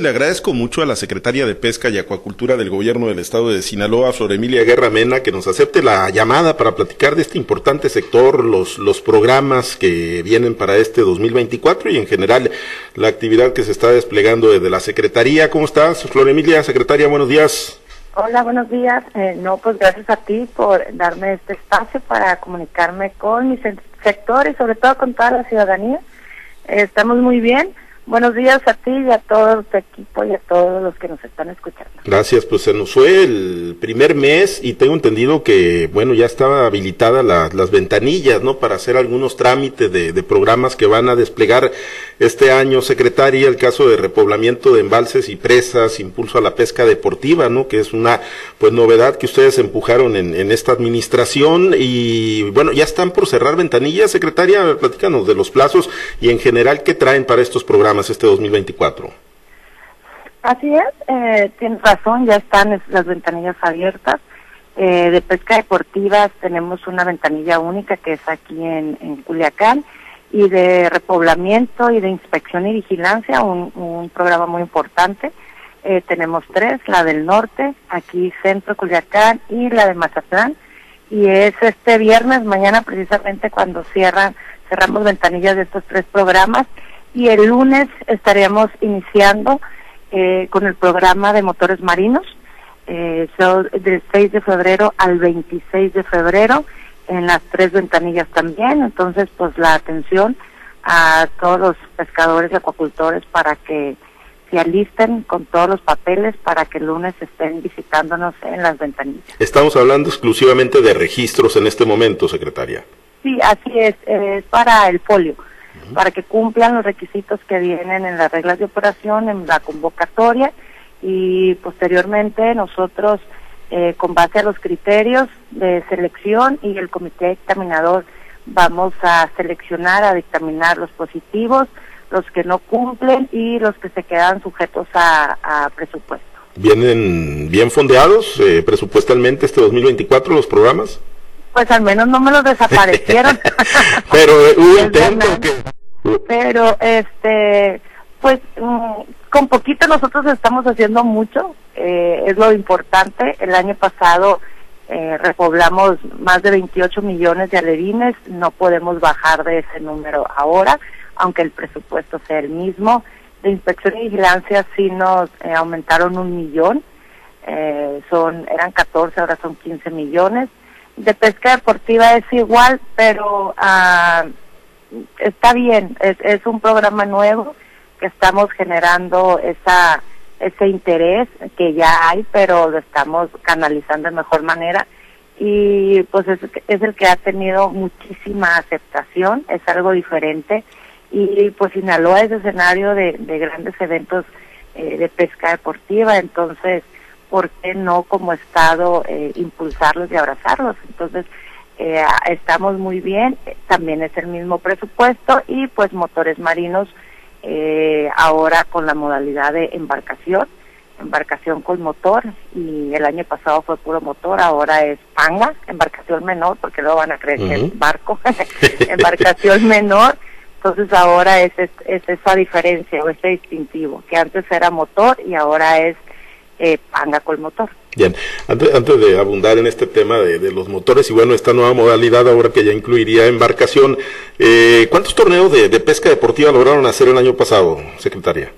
Le agradezco mucho a la secretaria de Pesca y Acuacultura del Gobierno del Estado de Sinaloa, Flor Emilia Guerra Mena, que nos acepte la llamada para platicar de este importante sector, los, los programas que vienen para este 2024 y en general la actividad que se está desplegando desde la Secretaría. ¿Cómo estás, Flor Emilia, secretaria? Buenos días. Hola, buenos días. Eh, no, pues gracias a ti por darme este espacio para comunicarme con mis sectores, sobre todo con toda la ciudadanía. Estamos muy bien. Buenos días a ti y a todo tu equipo y a todos los que nos están escuchando. Gracias, pues se nos fue el primer mes y tengo entendido que, bueno, ya estaba habilitada las ventanillas, ¿no? Para hacer algunos trámites de, programas que van a desplegar este año, secretaria, el caso de repoblamiento de embalses y presas, impulso a la pesca deportiva, ¿no? Que es una, pues, novedad que ustedes empujaron en, en esta administración y, bueno, ya están por cerrar ventanillas, secretaria, platícanos de los plazos y en general, ¿qué traen para estos programas? Este 2024. Así es, eh, tienes razón, ya están las ventanillas abiertas. Eh, de pesca deportiva tenemos una ventanilla única que es aquí en, en Culiacán y de repoblamiento y de inspección y vigilancia, un, un programa muy importante. Eh, tenemos tres, la del norte, aquí Centro Culiacán y la de Mazatlán. Y es este viernes, mañana precisamente cuando cierran, cerramos ventanillas de estos tres programas y el lunes estaríamos iniciando eh, con el programa de motores marinos, eh, del 6 de febrero al 26 de febrero, en las tres ventanillas también, entonces pues la atención a todos los pescadores y acuacultores para que se alisten con todos los papeles para que el lunes estén visitándonos en las ventanillas. Estamos hablando exclusivamente de registros en este momento, secretaria. Sí, así es, es para el folio para que cumplan los requisitos que vienen en las reglas de operación, en la convocatoria y posteriormente nosotros, eh, con base a los criterios de selección y el comité dictaminador, vamos a seleccionar, a dictaminar los positivos, los que no cumplen y los que se quedan sujetos a, presupuesto. ¿Vienen bien fondeados eh, presupuestalmente este 2024 los programas? Pues al menos no me los desaparecieron. Pero eh, hubo intento que pero este pues mm, con poquito nosotros estamos haciendo mucho eh, es lo importante. El año pasado eh, repoblamos más de 28 millones de alevines no podemos bajar de ese número ahora aunque el presupuesto sea el mismo. De inspección y vigilancia sí nos eh, aumentaron un millón son eran 14 ahora son 15 millones de pesca deportiva es igual pero ah, está bien, es, es un programa nuevo que estamos generando esa ese interés que ya hay, pero lo estamos canalizando de mejor manera. Y pues es, es el que ha tenido muchísima aceptación, es algo diferente. Y pues Sinaloa es escenario de, de grandes eventos eh, de pesca deportiva, entonces, ¿por qué no como Estado eh, impulsarlos y abrazarlos? Entonces, eh, estamos muy bien, también es el mismo presupuesto y pues motores marinos eh, ahora con la modalidad de embarcación, embarcación con motor y el año pasado fue puro motor, ahora es panga, embarcación menor porque luego van a creer que es barco, embarcación menor, entonces ahora es, es, es, esa diferencia o ese distintivo, que antes era motor y ahora es eh, panga con motor. Bien, antes, antes de abundar en este tema de, los motores y bueno, esta nueva modalidad ahora que ya incluiría embarcación, eh, ¿cuántos torneos de, pesca deportiva lograron hacer el año pasado, secretaria?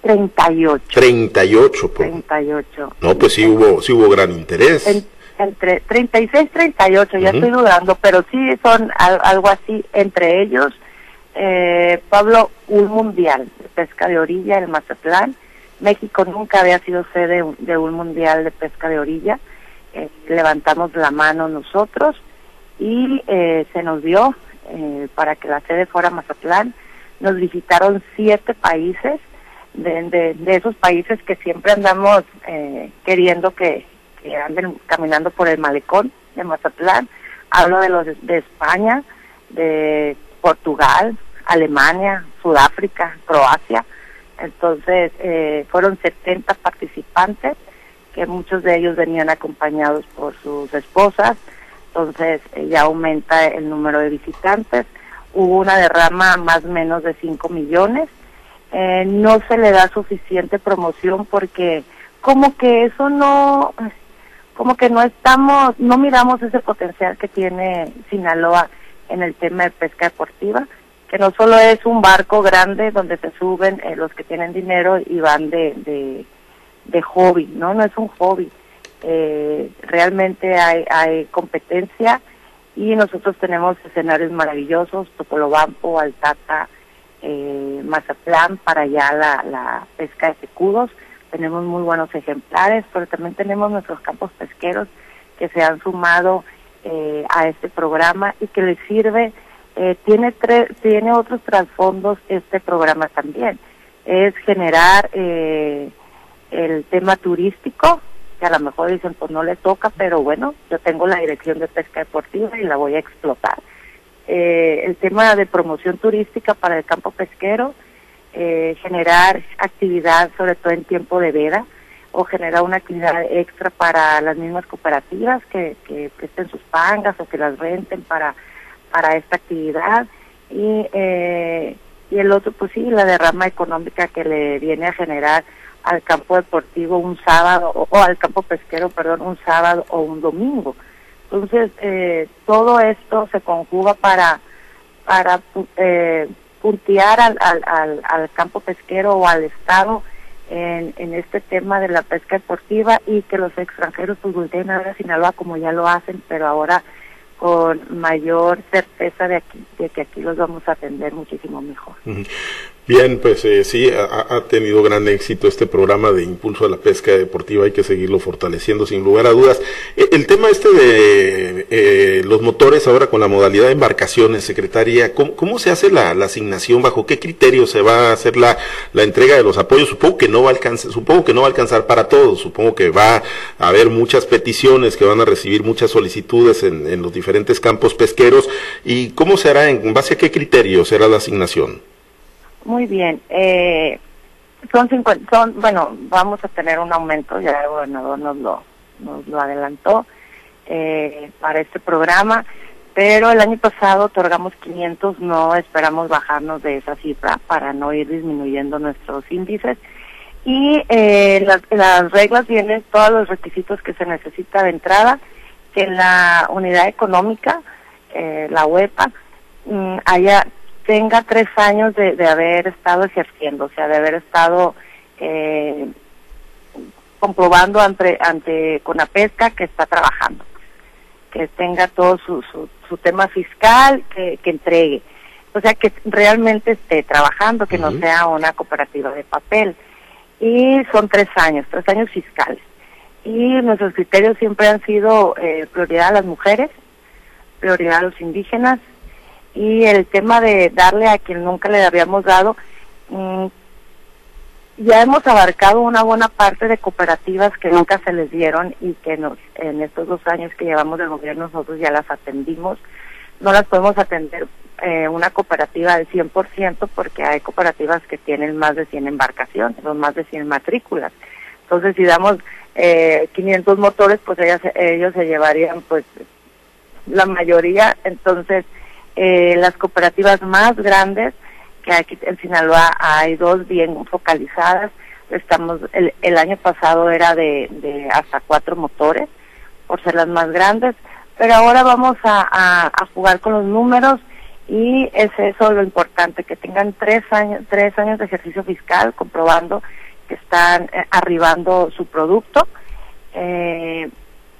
38. 38. Pues. 38. No, pues sí hubo, sí hubo gran interés. entre 36, 38, ya estoy dudando, pero sí son algo así entre ellos. Eh, Pablo, un mundial de pesca de orilla, el Mazatlán, México nunca había sido sede de un mundial de pesca de orilla. Eh, levantamos la mano nosotros y eh, se nos dio eh, para que la sede fuera Mazatlán. Nos visitaron siete países, de, esos países que siempre andamos queriendo que, que, anden caminando por el malecón de Mazatlán. Hablo de los de España, de Portugal, Alemania, Sudáfrica, Croacia entonces, eh, fueron 70 participantes, que muchos de ellos venían acompañados por sus esposas, entonces eh, ya aumenta el número de visitantes. Hubo una derrama más o menos de 5 millones. Eh, no se le da suficiente promoción porque como que eso no, como que no estamos, no miramos ese potencial que tiene Sinaloa en el tema de pesca deportiva, que no solo es un barco grande donde se suben eh, los que tienen dinero y van de, de, hobby, ¿no? No es un hobby. Eh, realmente hay, hay competencia y nosotros tenemos escenarios maravillosos, Topolobampo, Altata, eh, Mazatlán, para allá la, la pesca de secudos. Tenemos muy buenos ejemplares, pero también tenemos nuestros campos pesqueros que se han sumado eh, a este programa y que les sirve, eh, tiene, tiene otros trasfondos este programa también. Es generar eh, el tema turístico, que a lo mejor dicen pues no le toca, pero bueno, yo tengo la dirección de pesca deportiva y la voy a explotar. Eh, el tema de promoción turística para el campo pesquero, eh, generar actividad sobre todo en tiempo de veda o generar una actividad extra para las mismas cooperativas que, que presten sus pangas o que las renten para, para esta actividad y, eh, y el otro pues sí la derrama económica que le viene a generar al campo deportivo un sábado o, al campo pesquero, perdón, un sábado o un domingo. Entonces, eh, todo esto se conjuga para, para eh, puntear al, al, al, campo pesquero o al Estado en, en este tema de la pesca deportiva y que los extranjeros pues volteen a ver a Sinaloa como ya lo hacen, pero ahora con mayor certeza de, aquí, de que aquí los vamos a atender muchísimo mejor. Bien, pues eh, sí, ha, tenido gran éxito este programa de impulso a la pesca deportiva, hay que seguirlo fortaleciendo sin lugar a dudas. E, el tema este de eh, los motores ahora con la modalidad de embarcaciones, secretaria, ¿cómo, se hace la, asignación? ¿Bajo qué criterio se va a hacer la, la entrega de los apoyos? Supongo que no va a alcanzar, supongo que no va a alcanzar para todos, supongo que va a haber muchas peticiones, que van a recibir muchas solicitudes en, en los diferentes campos pesqueros. ¿Y cómo se hará, en base a qué criterio será la asignación? Muy bien. Eh, son, 50, son, bueno, vamos a tener un aumento, ya el gobernador nos lo, nos lo adelantó eh, para este programa, pero el año pasado otorgamos 500, no esperamos bajarnos de esa cifra para no ir disminuyendo nuestros índices. Y eh, las, las reglas vienen todos los requisitos que se necesita de entrada, que la unidad económica, eh, la UEPA, mm, haya tenga tres años de, de haber estado ejerciendo, o sea, de haber estado eh, comprobando ante, ante Conapesca que está trabajando, que tenga todo su, su, su tema fiscal, que, que entregue. O sea, que realmente esté trabajando, que no sea una cooperativa de papel. Y son tres años, tres años fiscales. Y nuestros criterios siempre han sido eh, prioridad a las mujeres, prioridad a los indígenas, y el tema de darle a quien nunca le habíamos dado, mm, ya hemos abarcado una buena parte de cooperativas que nunca se les dieron y que nos, en estos dos años que llevamos de gobierno nosotros ya las atendimos. No las podemos atender eh, una cooperativa del 100% porque hay cooperativas que tienen más de 100 embarcaciones, son más de 100 matrículas. Entonces, si damos eh, 500 motores, pues ellas, ellos se llevarían pues la mayoría. Entonces, eh, las cooperativas más grandes, que aquí en Sinaloa hay dos bien focalizadas, estamos el, año pasado era de, de hasta cuatro motores, por ser las más grandes, pero ahora vamos a, a, jugar con los números y es eso lo importante, que tengan tres años, tres años de ejercicio fiscal comprobando que están eh, arribando su producto, eh,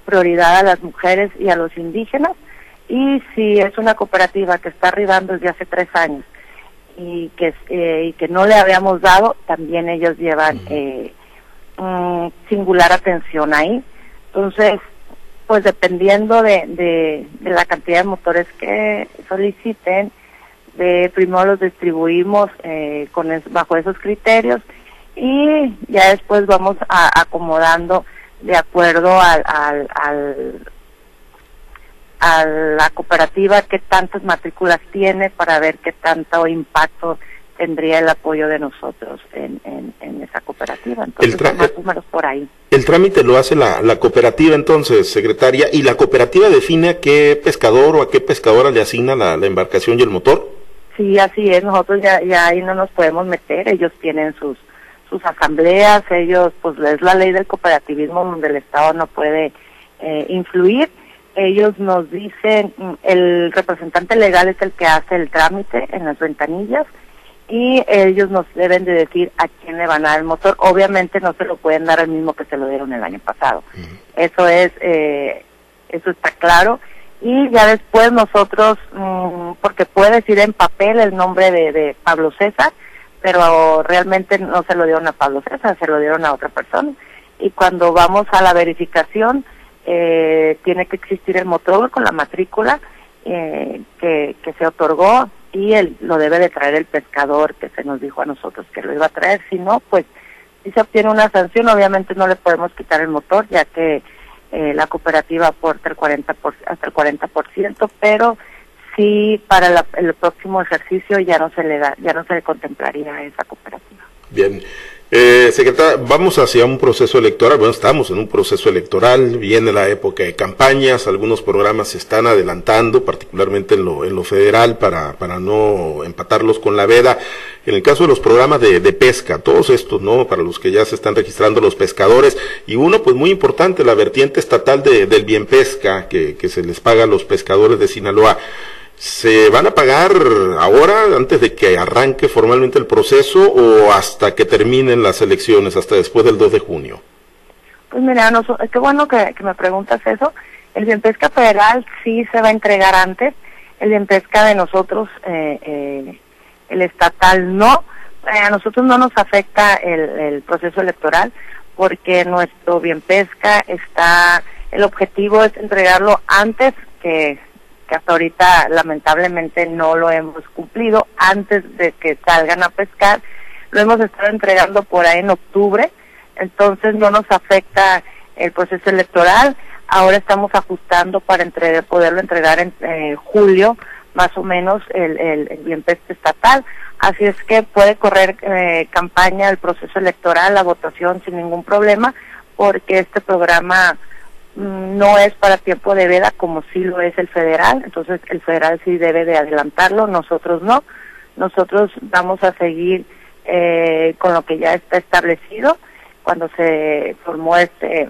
prioridad a las mujeres y a los indígenas, y si es una cooperativa que está arribando desde hace tres años y que, eh, y que no le habíamos dado, también ellos llevan eh, singular atención ahí. Entonces, pues dependiendo de, de, de, la cantidad de motores que soliciten, de primero los distribuimos eh, con bajo esos criterios y ya después vamos a, acomodando de acuerdo al, al, al a la cooperativa qué tantas matrículas tiene para ver qué tanto impacto tendría el apoyo de nosotros en, en, esa cooperativa. Entonces, el más números por ahí. El trámite lo hace la, la, cooperativa entonces, secretaria, y la cooperativa define a qué pescador o a qué pescadora le asigna la, la embarcación y el motor. Sí, así es, nosotros ya, ya ahí no nos podemos meter, ellos tienen sus sus asambleas, ellos, pues es la ley del cooperativismo donde el Estado no puede eh, influir. Ellos nos dicen, mm, el representante legal es el que hace el trámite en las ventanillas y ellos nos deben de decir a quién le van a dar el motor. Obviamente no se lo pueden dar al mismo que se lo dieron el año pasado. Eso es, eh, eso está claro. Y ya después nosotros, mm, porque puede decir en papel el nombre de, de Pablo César, pero realmente no se lo dieron a Pablo César, se lo dieron a otra persona. Y cuando vamos a la verificación, eh, tiene que existir el motor con la matrícula eh, que, se otorgó y él lo debe de traer el pescador que se nos dijo a nosotros que lo iba a traer. Si no, pues si se obtiene una sanción, obviamente no le podemos quitar el motor, ya que eh, la cooperativa aporta el 40 hasta el 40%, pero sí para el próximo ejercicio ya no se le da, ya no se le contemplaría esa cooperativa. Bien. Eh, secretaria, vamos hacia un proceso electoral, bueno, estamos en un proceso electoral, viene la época de campañas, algunos programas se están adelantando, particularmente en lo, en lo federal, para, para no empatarlos con la veda. En el caso de los programas de, de pesca, todos estos, ¿no? Para los que ya se están registrando los pescadores, y uno, pues muy importante, la vertiente estatal de, del bien pesca, que, que se les paga a los pescadores de Sinaloa se van a pagar ahora, antes de que arranque formalmente el proceso, o hasta que terminen las elecciones, hasta después del 2 de junio? Pues mira, no, qué bueno que, me preguntas eso. El Bienpesca Federal sí se va a entregar antes, el Bienpesca de nosotros, eh, eh, el estatal no. Eh, a nosotros no nos afecta el, el proceso electoral porque nuestro Bienpesca está, el objetivo es entregarlo antes que que hasta ahorita lamentablemente no lo hemos cumplido antes de que salgan a pescar. Lo hemos estado entregando por ahí en octubre, entonces no nos afecta el proceso electoral. Ahora estamos ajustando para entregar, poderlo entregar en eh, julio, más o menos, el, el, el estatal. Así es que puede correr eh, campaña, el proceso electoral, la votación sin ningún problema, porque este programa no es para tiempo de veda como sí lo es el federal, entonces el federal sí debe de adelantarlo, nosotros no. Nosotros vamos a seguir eh, con lo que ya está establecido cuando se formó este,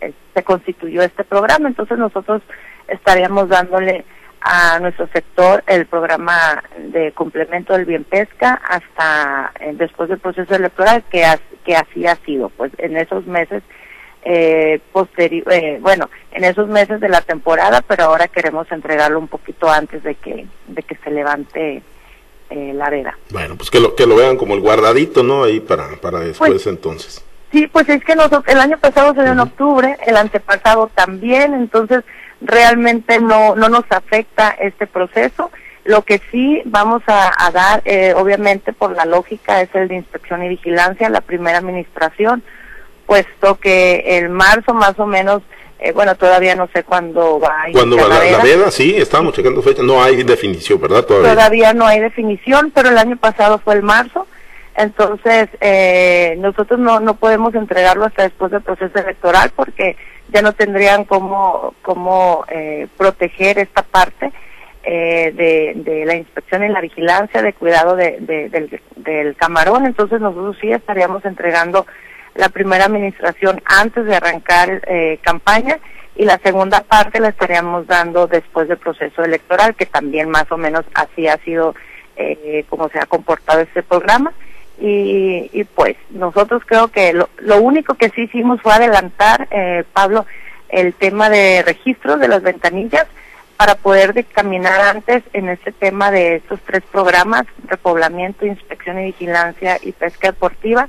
eh, se constituyó este programa, entonces nosotros estaríamos dándole a nuestro sector el programa de complemento del bien pesca hasta eh, después del proceso electoral que, que así ha sido, pues en esos meses eh, posterior, eh, bueno, en esos meses de la temporada, pero ahora queremos entregarlo un poquito antes de que, de que se levante eh, la veda. Bueno, pues que lo, que lo vean como el guardadito, ¿no? Ahí para, para después pues, entonces. Sí, pues es que nosotros, el año pasado se dio en octubre, el antepasado también, entonces realmente no, no nos afecta este proceso. Lo que sí vamos a, a dar, eh, obviamente por la lógica, es el de inspección y vigilancia, la primera administración puesto que el marzo más o menos, eh, bueno, todavía no sé cuándo va a Cuando va la, la, veda, sí, estamos checando fecha, no hay definición, ¿verdad? Todavía. todavía no hay definición, pero el año pasado fue el marzo, entonces eh, nosotros no, no podemos entregarlo hasta después del proceso electoral porque ya no tendrían cómo, cómo eh, proteger esta parte. Eh, de, de, la inspección y la vigilancia de cuidado de, de, del, del camarón, entonces nosotros sí estaríamos entregando la primera administración antes de arrancar eh, campaña y la segunda parte la estaríamos dando después del proceso electoral, que también más o menos así ha sido eh, como se ha comportado este programa. Y, y pues nosotros creo que lo, lo, único que sí hicimos fue adelantar, eh, Pablo, el tema de registro de las ventanillas para poder caminar antes en este tema de estos tres programas, repoblamiento, inspección y vigilancia y pesca deportiva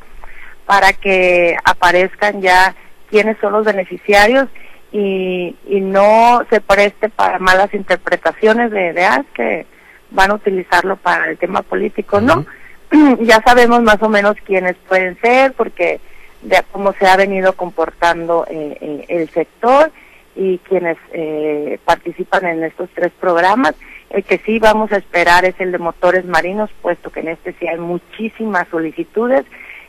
para que aparezcan ya quiénes son los beneficiarios y, y no se preste para malas interpretaciones de, de ah, que van a utilizarlo para el tema político, no. ya sabemos más o menos quiénes pueden ser porque de cómo se ha venido comportando eh, eh, el sector y quienes eh, participan en estos tres programas. El que sí vamos a esperar es el de motores marinos, puesto que en este sí hay muchísimas solicitudes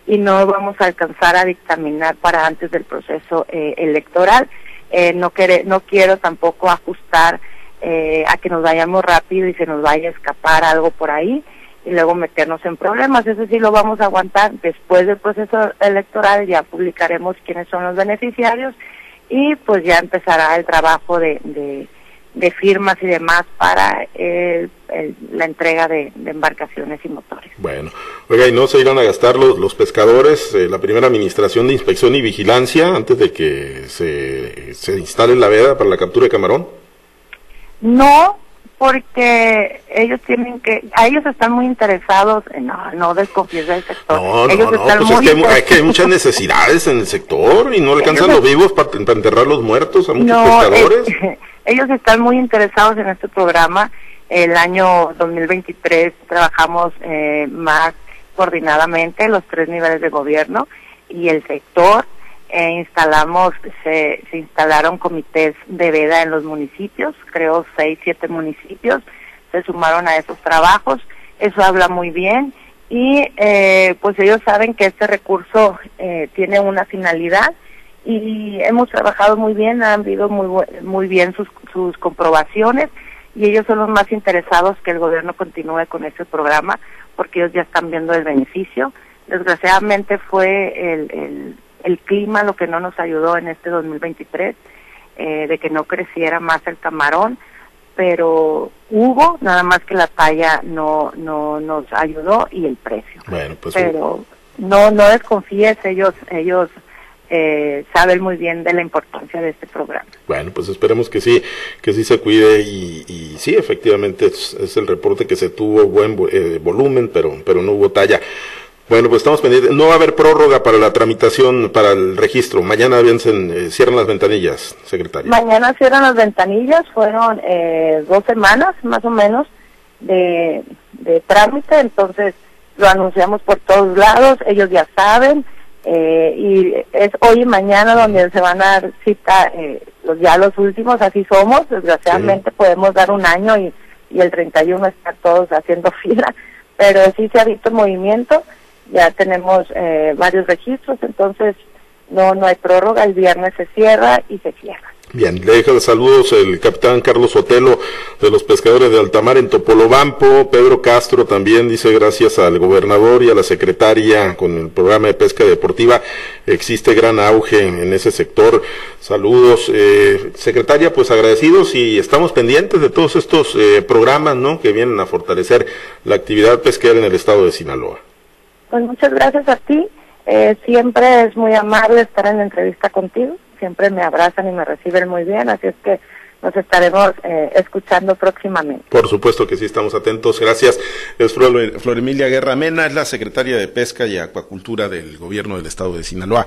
y no vamos a alcanzar a dictaminar para antes del proceso eh, electoral. Eh, no, quiere, no quiero tampoco ajustar eh, a que nos vayamos rápido y se nos vaya a escapar algo por ahí y luego meternos en problemas. Eso sí lo vamos a aguantar después del proceso electoral, ya publicaremos quiénes son los beneficiarios y pues ya empezará el trabajo de, firmas y demás para la entrega de, embarcaciones y motores. Bueno, oiga, ¿y no se irán a gastar los, los pescadores eh, la primera administración de inspección y vigilancia antes de que se, se instale la veda para la captura de camarón? No, porque ellos tienen que, a ellos están muy interesados, en, no, no desconfíes del sector. No, no, no, pues es que, hay, muchas necesidades en el sector y no alcanzan los vivos para, enterrar los muertos a muchos pescadores. ellos están muy interesados en este programa. El año 2023 trabajamos eh, más coordinadamente los tres niveles de gobierno y el sector eh, instalamos, se, se instalaron comités de veda en los municipios, creo seis, siete municipios, se sumaron a esos trabajos, eso habla muy bien y eh, pues ellos saben que este recurso eh, tiene una finalidad y hemos trabajado muy bien, han habido muy, muy bien sus, sus comprobaciones y ellos son los más interesados que el gobierno continúe con ese programa porque ellos ya están viendo el beneficio. Desgraciadamente fue el, el el clima lo que no nos ayudó en este 2023, eh, de que no creciera más el camarón, pero hubo, nada más que la talla no, no nos ayudó y el precio. Bueno, pues pero no, no desconfíes, ellos, ellos eh, saben muy bien de la importancia de este programa. Bueno, pues esperemos que sí, que sí se cuide y, y sí, efectivamente es, el reporte que se tuvo buen eh, volumen, pero, pero no hubo talla. Bueno, pues estamos pendientes. No va a haber prórroga para la tramitación, para el registro. Mañana eh, cierran las ventanillas, secretaria. Mañana cierran las ventanillas. Fueron eh, dos semanas, más o menos, de, de trámite. Entonces, lo anunciamos por todos lados. Ellos ya saben. Eh, y es hoy y mañana donde se van a dar cita eh, los, ya los últimos. Así somos. Desgraciadamente podemos dar un año y, y el 31 está todos haciendo fila. Pero sí se ha visto movimiento ya tenemos eh, varios registros, entonces no no hay prórroga, el viernes se cierra y se cierra. Bien, le deja de saludos el capitán Carlos Otelo de los pescadores de Altamar en Topolobampo, Pedro Castro también dice gracias al gobernador y a la secretaria con el programa de pesca deportiva existe gran auge en ese sector. Saludos, eh, secretaria, pues agradecidos y estamos pendientes de todos estos eh, programas, ¿no? Que vienen a fortalecer la actividad pesquera en el estado de Sinaloa. Pues muchas gracias a ti. Eh, siempre es muy amable estar en entrevista contigo. Siempre me abrazan y me reciben muy bien, así es que nos estaremos eh, escuchando próximamente. Por supuesto que sí, estamos atentos. Gracias. Es Flor, Emilia Guerra Mena, es la secretaria de Pesca y Acuacultura del Gobierno del Estado de Sinaloa.